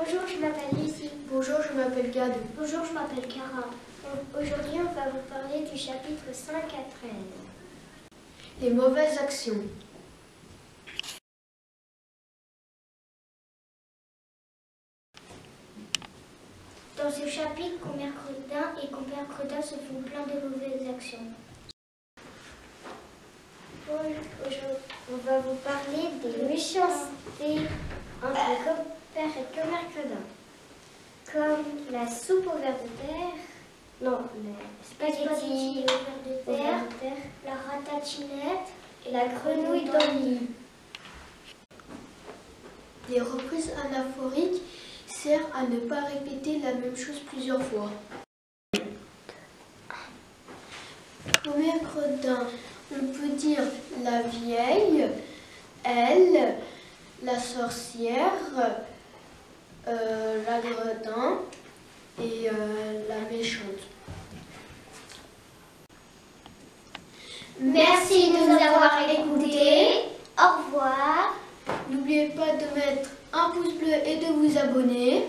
Bonjour, je m'appelle Lucie. Bonjour, je m'appelle Gad. Bonjour, je m'appelle Cara. Aujourd'hui, on va vous parler du chapitre 5 à 13. Les mauvaises actions. Dans ce chapitre, Compère Credin et Compère Credin se font plein de mauvaises actions. Aujourd'hui, on va vous parler des méchancetés entre Compère et Compère Credin. Comme la soupe au verre de terre, non, les spaghettis au verre de terre, la ratatinette et la grenouille lit. Les reprises anaphoriques servent à ne pas répéter la même chose plusieurs fois. Premier gredin, on peut dire la vieille, elle, la sorcière, euh, et euh, la méchante. Merci de nous avoir écoutés. Au revoir. N'oubliez pas de mettre un pouce bleu et de vous abonner.